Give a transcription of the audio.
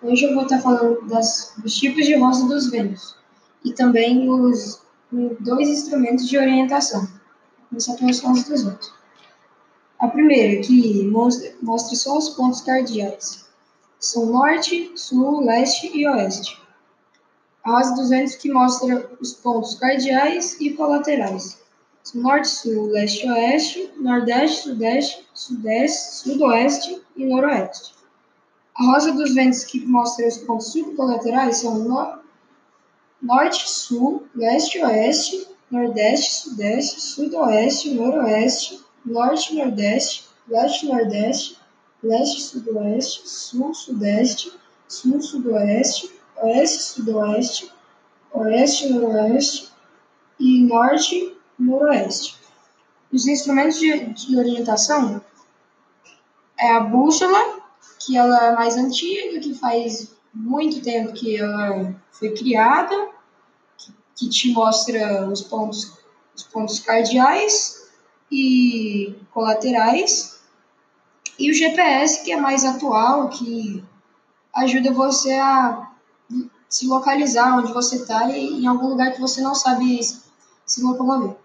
Hoje eu vou estar falando das, dos tipos de rosa dos ventos e também os dois instrumentos de orientação. Vou começar pelas rosas dos ventos. A primeira, que mostra, mostra só os pontos cardeais, são norte, sul, leste e oeste. A rosa dos ventos que mostra os pontos cardeais e colaterais. São norte, sul, leste, oeste, nordeste, sudeste, sudeste, sudoeste e noroeste. A rosa dos ventos que mostra os pontos subcolaterais são no... norte, sul, leste, oeste, nordeste, sudeste, sudoeste, noroeste, norte, nordeste, leste, nordeste, leste, sudoeste, sul, sudeste, sul, sudoeste, oeste, sudoeste, oeste, noroeste e norte, noroeste. Os instrumentos de, de orientação é a bússola, que ela é mais antiga, que faz muito tempo que ela foi criada, que, que te mostra os pontos, os pontos cardeais e colaterais, e o GPS, que é mais atual, que ajuda você a se localizar onde você está e em algum lugar que você não sabe se locomover.